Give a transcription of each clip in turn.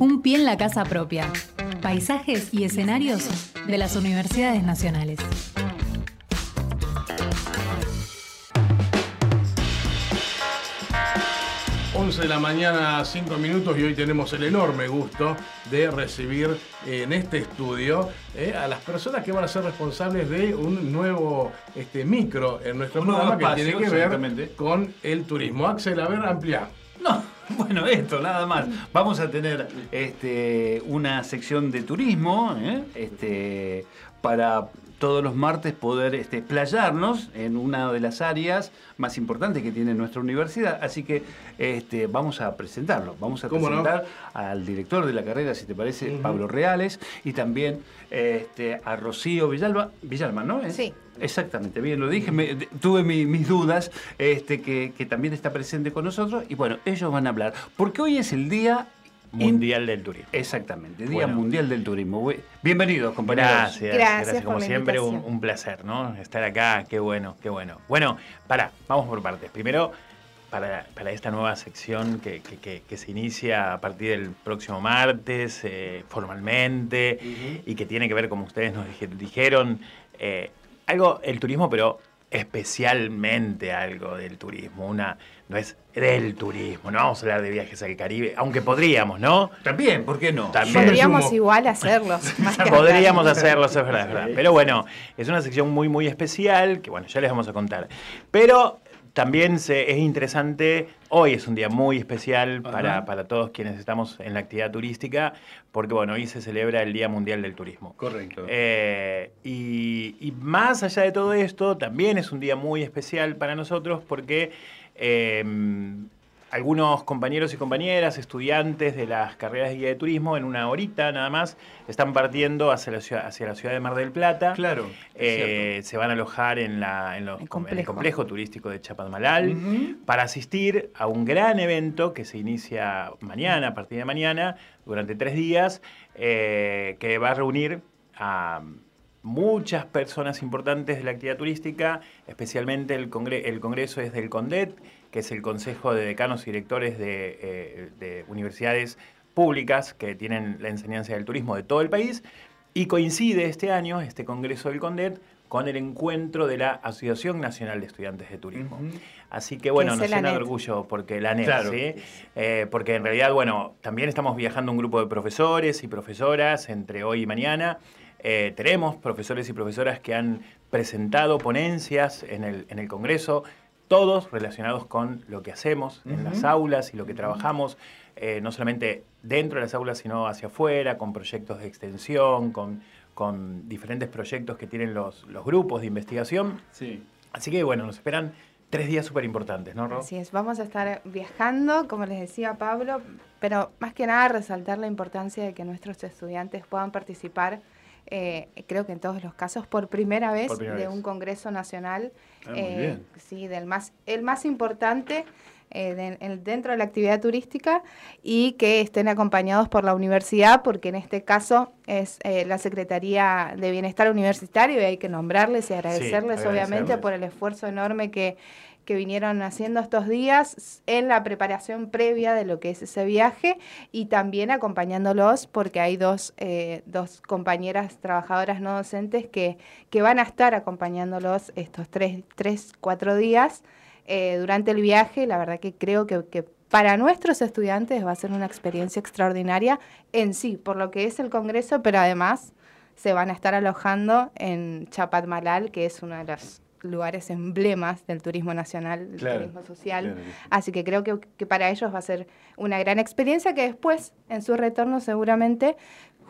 Un pie en la casa propia. Paisajes y escenarios de las universidades nacionales. 11 de la mañana, 5 minutos, y hoy tenemos el enorme gusto de recibir en este estudio eh, a las personas que van a ser responsables de un nuevo este, micro en nuestro Un programa que tiene que ver con el turismo. Axel, a ver, amplia. No, bueno, esto, nada más. Vamos a tener este, una sección de turismo ¿eh? este, para todos los martes poder este, playarnos en una de las áreas más importantes que tiene nuestra universidad. Así que este, vamos a presentarlo. Vamos a presentar al director de la carrera, si te parece. Pablo Reales, y también este, a Rocío Villalba, Villalba, ¿no? ¿Es? Sí. Exactamente, bien lo dije, me- tuve mi- mis dudas, este, que, que también está presente con nosotros, y bueno, ellos van a hablar, porque hoy es el Día Mundial del Turismo. Exactamente, Día Bueno. Mundial del Turismo. Bienvenidos, compañeros. Gracias, Gracias gracias. por Como la siempre, un, placer, ¿no? Estar acá, qué bueno, qué bueno. Bueno, para, vamos por partes. Primero, para, para esta nueva sección que, que- que- que se inicia a partir del próximo martes, eh, formalmente, y que tiene que ver, como ustedes nos dije- dijeron, eh, algo, el turismo, pero especialmente algo del turismo. Una, no es del turismo, no vamos a hablar de viajes al Caribe, aunque podríamos, ¿no? También, ¿por qué no? También. Podríamos sumo. igual hacerlos. más que Podríamos hablar. hacerlo, eso es verdad, es verdad. Pero bueno, es una sección muy, muy especial que, bueno, ya les vamos a contar. Pero también se- es interesante, hoy es un día muy especial para, para todos quienes estamos en la actividad turística, porque, bueno, hoy se celebra el Día Mundial del Turismo. Correcto. Eh, y, y más allá de todo esto, también es un día muy especial para nosotros porque eh, algunos compañeros y compañeras, estudiantes de las carreras de guía de turismo, en una horita nada más, están partiendo hacia la ciudad, hacia la ciudad de Mar del Plata. Claro, Eh, se van a alojar en, la- en los- El en complejo. el complejo turístico de Chapadmalal para asistir a un gran evento que se inicia mañana, a partir de mañana, durante tres días, eh, que va a reunir a muchas personas importantes de la actividad turística, especialmente el, congre- el congreso es del CONDET, que es el Consejo de Decanos y Directores de, eh, de Universidades Públicas que tienen la enseñanza del turismo de todo el país, y coincide este año, este congreso del CONDET, con el encuentro de la Asociación Nacional de Estudiantes de Turismo. Así que bueno, es nos llena de orgullo porque la ANET, Claro. ¿sí? Eh, porque en realidad, bueno, también estamos viajando un grupo de profesores y profesoras entre hoy y mañana. Eh, tenemos profesores y profesoras que han presentado ponencias en el, en el Congreso, todos relacionados con lo que hacemos en las aulas y lo que trabajamos, eh, no solamente dentro de las aulas, sino hacia afuera, con proyectos de extensión, con, con diferentes proyectos que tienen los, los grupos de investigación. Sí. Así que bueno, nos esperan tres días súper importantes, ¿no, Ro? Así es, vamos a estar viajando, como les decía Pablo, pero más que nada resaltar la importancia de que nuestros estudiantes puedan participar, eh, creo que en todos los casos, por primera vez Por primera de vez. un congreso nacional, Ah, eh, sí, del más, el más importante eh, de- en- dentro de la actividad turística y que estén acompañados por la universidad, porque en este caso es eh, la Secretaría de Bienestar Universitario y hay que nombrarles y agradecerles, obviamente agradecerles. por el esfuerzo enorme que, que vinieron haciendo estos días en la preparación previa de lo que es ese viaje y también acompañándolos porque hay dos, eh, dos compañeras trabajadoras no docentes que, que van a estar acompañándolos estos tres, tres cuatro días eh, durante el viaje. La verdad que creo que, que para nuestros estudiantes va a ser una experiencia extraordinaria en sí, por lo que es el Congreso, pero además se van a estar alojando en Chapadmalal, que es uno de los lugares emblemas del turismo nacional, del Claro, turismo social. claro. Así que creo que, que para ellos va a ser una gran experiencia que después, en su retorno seguramente,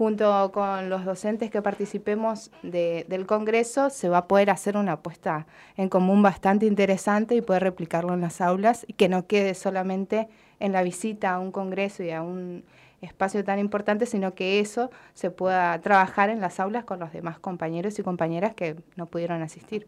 junto con los docentes que participemos de- del Congreso, se va a poder hacer una apuesta en común bastante interesante y poder replicarlo en las aulas y que no quede solamente en la visita a un Congreso y a un espacio tan importante, sino que eso se pueda trabajar en las aulas con los demás compañeros y compañeras que no pudieron asistir.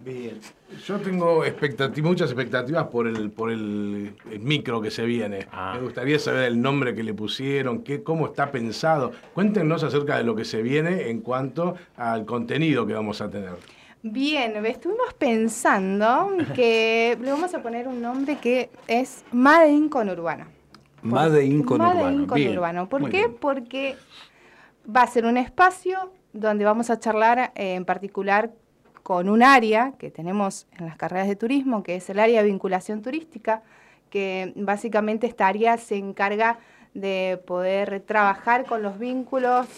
Bien. Yo tengo expectati- muchas expectativas por el, por el, el micro que se viene. Ah. Me gustaría saber el nombre que le pusieron, qué, cómo está pensado. Cuéntenos acerca de lo que se viene en cuanto al contenido que vamos a tener. Bien, estuvimos pensando que le vamos a poner un nombre que es Made in Conurbano. Made in conurbano. Made in Bien, conurbano. ¿Por muy qué? bien. Porque va a ser un espacio donde vamos a charlar eh, en particular con un área que tenemos en las carreras de turismo, que es el área de vinculación turística, que básicamente esta área se encarga de poder trabajar con los vínculos,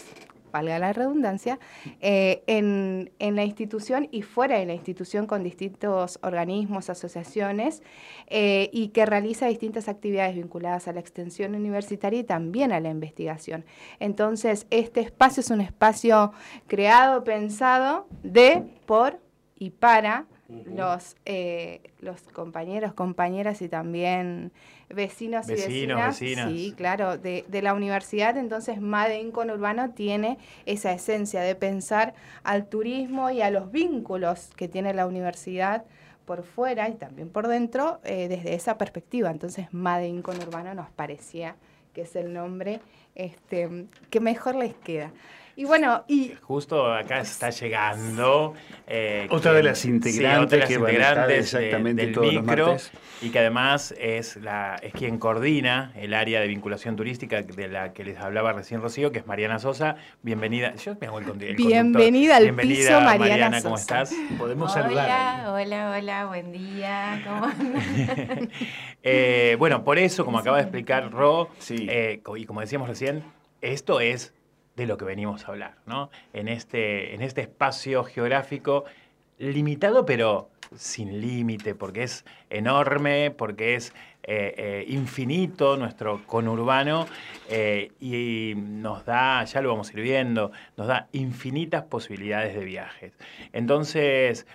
valga la redundancia, eh, en, en la institución y fuera de la institución con distintos organismos, asociaciones, eh, y que realiza distintas actividades vinculadas a la extensión universitaria y también a la investigación. Entonces, este espacio es un espacio creado, pensado de, por y para los, eh, los compañeros, compañeras y también vecinos, y Vecinos, vecinas. vecinas. Sí, claro, de, de la universidad. Entonces, Made in Conurbano tiene esa esencia de pensar al turismo y a los vínculos que tiene la universidad por fuera y también por dentro eh, desde esa perspectiva. Entonces, Made in Conurbano nos parecía que es el nombre este, que mejor les queda. Y bueno, y Justo acá está llegando. eh, Otra quien- de las integrantes otra de las que de- del todos los micro, martes. Y que además es, la, es quien coordina el área de vinculación turística de la que les hablaba recién Rocío, que es Mariana Sosa. Bienvenida. Yo me hago el. Bienvenida al Bienvenida, piso, Mariana ¿cómo Sosa. estás? Podemos hola, saludar. hola, hola, buen día. ¿Cómo andan? Eh, bueno, por eso, como acaba de explicar Ro, Sí. eh, y como decíamos recién, esto es de lo que venimos a hablar, ¿no? En este, en este espacio geográfico limitado, pero sin límite, porque es enorme, porque es eh, eh, infinito nuestro conurbano eh, y nos da, ya lo vamos a ir viendo, nos da infinitas posibilidades de viajes. Entonces,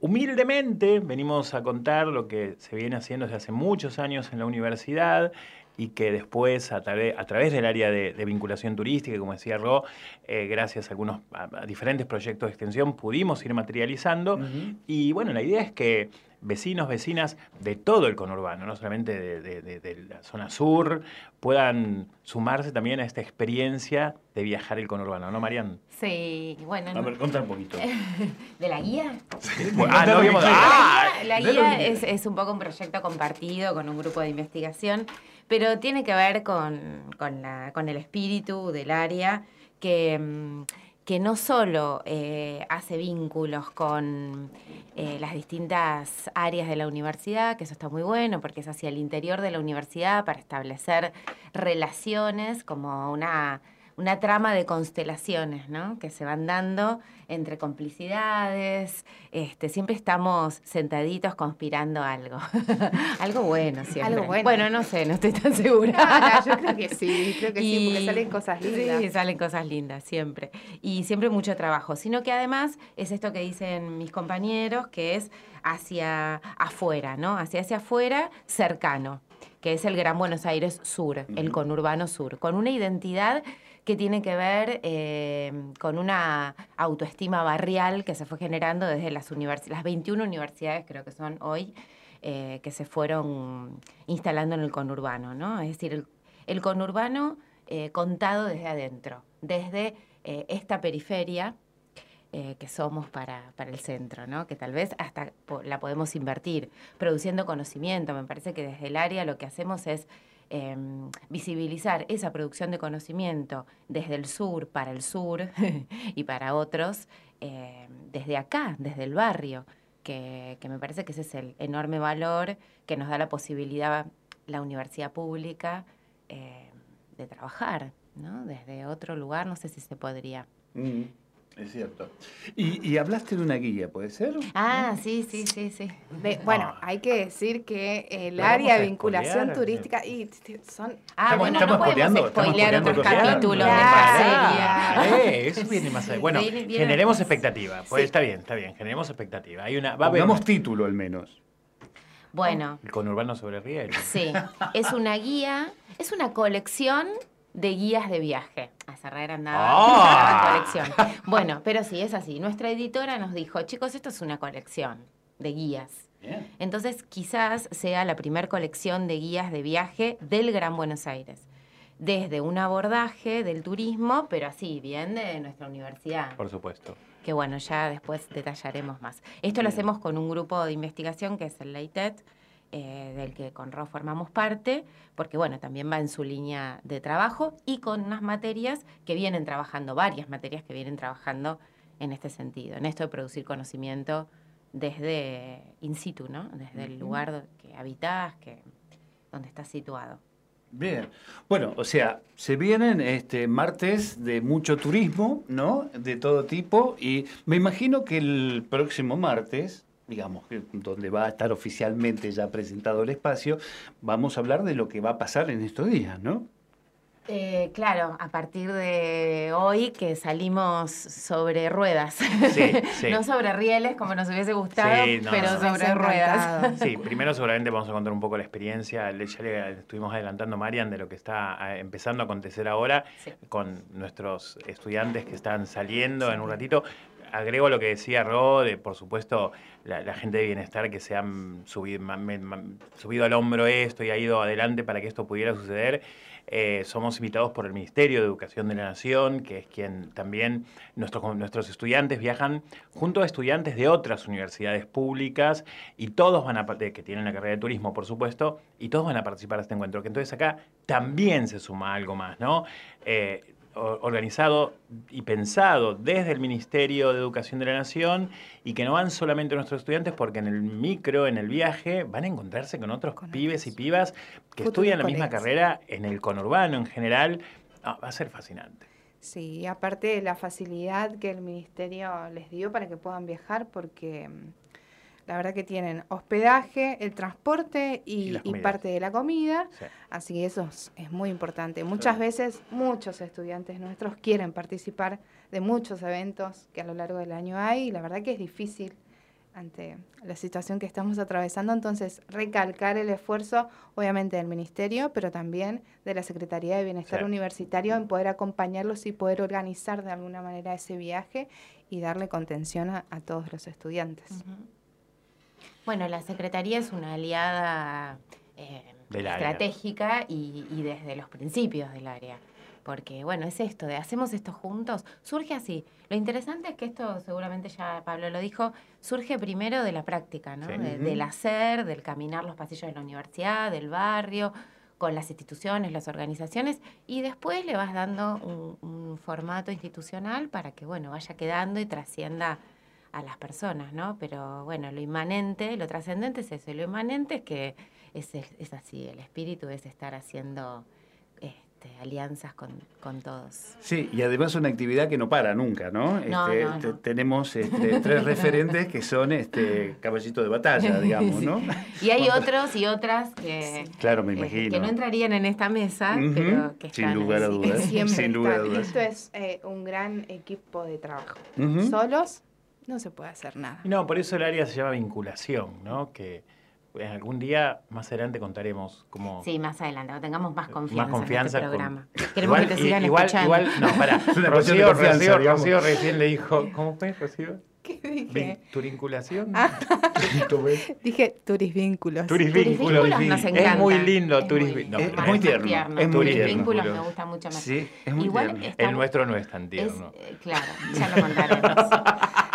humildemente venimos a contar lo que se viene haciendo desde hace muchos años en la universidad y que después a, través- a través del área de, de vinculación turística, como decía Ro, eh, gracias a algunos a- a diferentes proyectos de extensión pudimos ir materializando. Y bueno, la idea es que vecinos, vecinas de todo el conurbano, no solamente de, de- de- de la zona sur, puedan sumarse también a esta experiencia de viajar el conurbano, ¿no, Marian? Sí, bueno, A ver, contá un poquito. ¿de la guía? Ah, no habíamos- La guía- la guía es, es un poco un proyecto compartido con un grupo de investigación, pero tiene que ver con, con el espíritu del área que, mm, que no solo eh, hace vínculos con eh, las distintas áreas de la universidad, que eso está muy bueno, porque es hacia el interior de la universidad para establecer relaciones como una una trama de constelaciones, ¿no? Que se van dando entre complicidades. Este, siempre estamos sentaditos conspirando algo. algo bueno siempre. Algo bueno. no sé, no estoy tan segura. Ah, yo creo que sí, creo que sí, porque salen cosas lindas. Sí, salen cosas lindas, siempre. Y siempre mucho trabajo. Sino que además es esto que dicen mis compañeros, que es hacia afuera, ¿no? Hacia hacia afuera, cercano, que es el Gran Buenos Aires Sur, el conurbano sur, con una identidad que tiene que ver eh, con una autoestima barrial que se fue generando desde las, las 21 universidades, creo que son hoy, eh, que se fueron instalando en el conurbano, ¿no? Es decir, el, el conurbano eh, contado desde adentro, desde esta periferia que somos para, para el centro, ¿no? que tal vez hasta la podemos invertir, produciendo conocimiento. Me parece que desde el área lo que hacemos es eh, visibilizar esa producción de conocimiento desde el sur, para el sur y para otros, eh, desde acá, desde el barrio, que, que me parece que ese es el enorme valor que nos da la posibilidad la universidad pública eh, de trabajar, ¿no? Desde otro lugar, no sé si se podría. Mm, es cierto. Y, y hablaste de una guía, ¿puede ser? Ah, sí, sí, sí, sí. De- bueno, hay que decir que el área de vinculación spoilear, turística y t- son Ah, Estamos- bueno, estamos no podemos spoilear otros capítulos de esta serie. Eh, eso viene más allá. Bueno, Viene- viene generemos expectativa. Pues Sí. está bien, está bien. Generemos expectativa. Hay una. Va a haber Pongamos título al menos. Bueno, el conurbano sobre riel. sí, es una guía, es una colección de guías de viaje. Andaba Ah. colección. Bueno, pero sí, es así. Nuestra editora nos dijo, chicos, esto es una colección de guías. Entonces, quizás sea la primer colección de guías de viaje del Gran Buenos Aires. Desde un abordaje del turismo, pero así, bien de nuestra universidad. Por supuesto. que bueno, ya después detallaremos más. Esto lo hacemos con un grupo de investigación que es el LAITET, eh, del que con RO formamos parte, porque bueno, también va en su línea de trabajo y con unas materias que vienen trabajando, varias materias que vienen trabajando en este sentido, en esto de producir conocimiento desde in situ, ¿no? Desde el lugar que habitas, que, donde estás situado. Bien. Bueno, o sea, se vienen este martes de mucho turismo, ¿no? De todo tipo. Y me imagino que el próximo martes, digamos, donde va a estar oficialmente ya presentado el espacio, vamos a hablar de lo que va a pasar en estos días, ¿no? Eh, claro, a partir de hoy que salimos sobre ruedas, Sí, sí. no sobre rieles como nos hubiese gustado, Sí, no, pero no. sobre ruedas. Sí, primero seguramente vamos a contar un poco la experiencia. Le- Ya le estuvimos adelantando, Marian, de lo que está empezando a acontecer ahora Sí. con nuestros estudiantes que están saliendo en un ratito. Agrego lo que decía Ro, de por supuesto la, gente de bienestar que se han subido, al hombro esto y ha ido adelante para que esto pudiera suceder. Eh, somos invitados por el Ministerio de Educación de la Nación, que es quien también nuestros, nuestros estudiantes viajan junto a estudiantes de otras universidades públicas y todos van a, que tienen la carrera de turismo, por supuesto, y todos van a participar de este encuentro. Que entonces acá también se suma algo más, ¿no? Eh, organizado y pensado desde el Ministerio de Educación de la Nación y que no van solamente nuestros estudiantes porque en el micro, en el viaje, van a encontrarse con otros Con pibes y pibas que estudian la misma carrera en el conurbano en general. Ah, va a ser fascinante. Sí, aparte de la facilidad que el ministerio les dio para que puedan viajar, porque mm, la verdad que tienen hospedaje, el transporte y, parte de la comida, Sí. así que eso es, es muy importante. Muchas veces muchos estudiantes nuestros quieren participar de muchos eventos que a lo largo del año hay y la verdad que es difícil ante la situación que estamos atravesando, entonces recalcar el esfuerzo obviamente del ministerio, pero también de la Secretaría de Bienestar Sí. Universitario en poder acompañarlos y poder organizar de alguna manera ese viaje y darle contención a, a todos los estudiantes. Bueno, la Secretaría es una aliada eh, estratégica y, y desde los principios del área. Porque, bueno, es esto, de hacemos esto juntos, surge así. Lo interesante es que esto, seguramente ya Pablo lo dijo, surge primero de la práctica, ¿no? Sí. De- del hacer, del caminar los pasillos de la universidad, del barrio, con las instituciones, las organizaciones, y después le vas dando un, un formato institucional para que, bueno, vaya quedando y trascienda a las personas, ¿no? Pero bueno, lo inmanente, lo trascendente es eso, y lo inmanente es que es, el- es así, el espíritu es estar haciendo este, alianzas con, con todos. Sí, y además una actividad que no para nunca, ¿no? No, Este, no, te- no. tenemos este, tres referentes que son este caballitos de batalla, digamos, ¿no? Y hay otros y otras que, Claro, me eh, imagino. que no entrarían en esta mesa, pero que sin están lugar a dudas. Siempre Sin lugar a dudas. Esto es eh, un gran equipo de trabajo. Solos no se puede hacer nada. No, por eso el área se llama vinculación, ¿no? Que en algún día más adelante contaremos cómo. Sí, más adelante, cuando tengamos más confianza, confianza en con- este programa. Queremos que te sigan igual, escuchando. igual, no, para. Rocío, Rocío, recién le dijo, ¿cómo fue, Rocío? ¿Qué dije? ¿Turinculación? Ah. Dije turisvínculos. Turisvínculos. Turisvínculos nos Es encanta. muy lindo, Es muy turisví- lindo, no, es más- muy más tierno, es muy Turisvínculos tierno. me gusta mucho más. Sí, es muy Igual tierno. está El nuestro no es tan es, tierno. eh, claro, ya lo contaremos.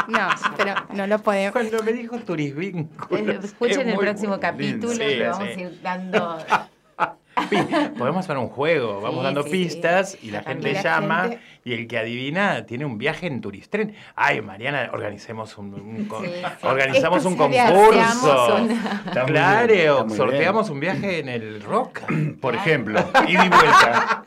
No, pero no lo podemos. Cuando me dijo turisvínculos. Escuchen es el próximo bueno. capítulo Sí, y vamos sí. a ir dando. Podemos hacer un juego, vamos Sí, dando sí, pistas sí. y la gente la llama gente- y el que adivina tiene un viaje en Turistren. Ay, Mariana, organicemos un, un con- Sí, sí. organizamos un concurso. una- bien, Claro, sorteamos un viaje en el Rock. Por ejemplo, ida y vuelta.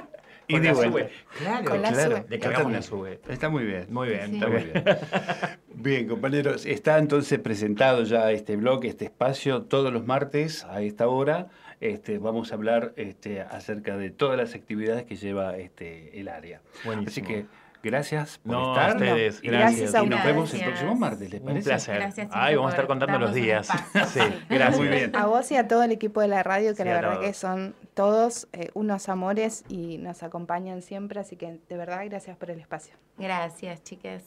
Con Ida y la vuelta. sube. Claro, Con la claro. sube. Le cargamos la sube. Está muy bien. Muy bien, Sí. Está muy bien. Bien, compañeros, está entonces presentado ya este blog, este espacio, todos los martes a esta hora. Este, vamos a hablar este, acerca de todas las actividades que lleva este, el área. Buenísimo. Así que gracias por No, estar. a ustedes, gracias a y nos vemos el próximo martes, ¿les Un parece? placer. Gracias, Ay, vamos a estar contando los un días. Sí, gracias. Muy bien. A vos y a todo el equipo de la radio, que Sí, la verdad todos. que son todos eh, unos amores y nos acompañan siempre, así que de verdad gracias por el espacio. Gracias, chicas.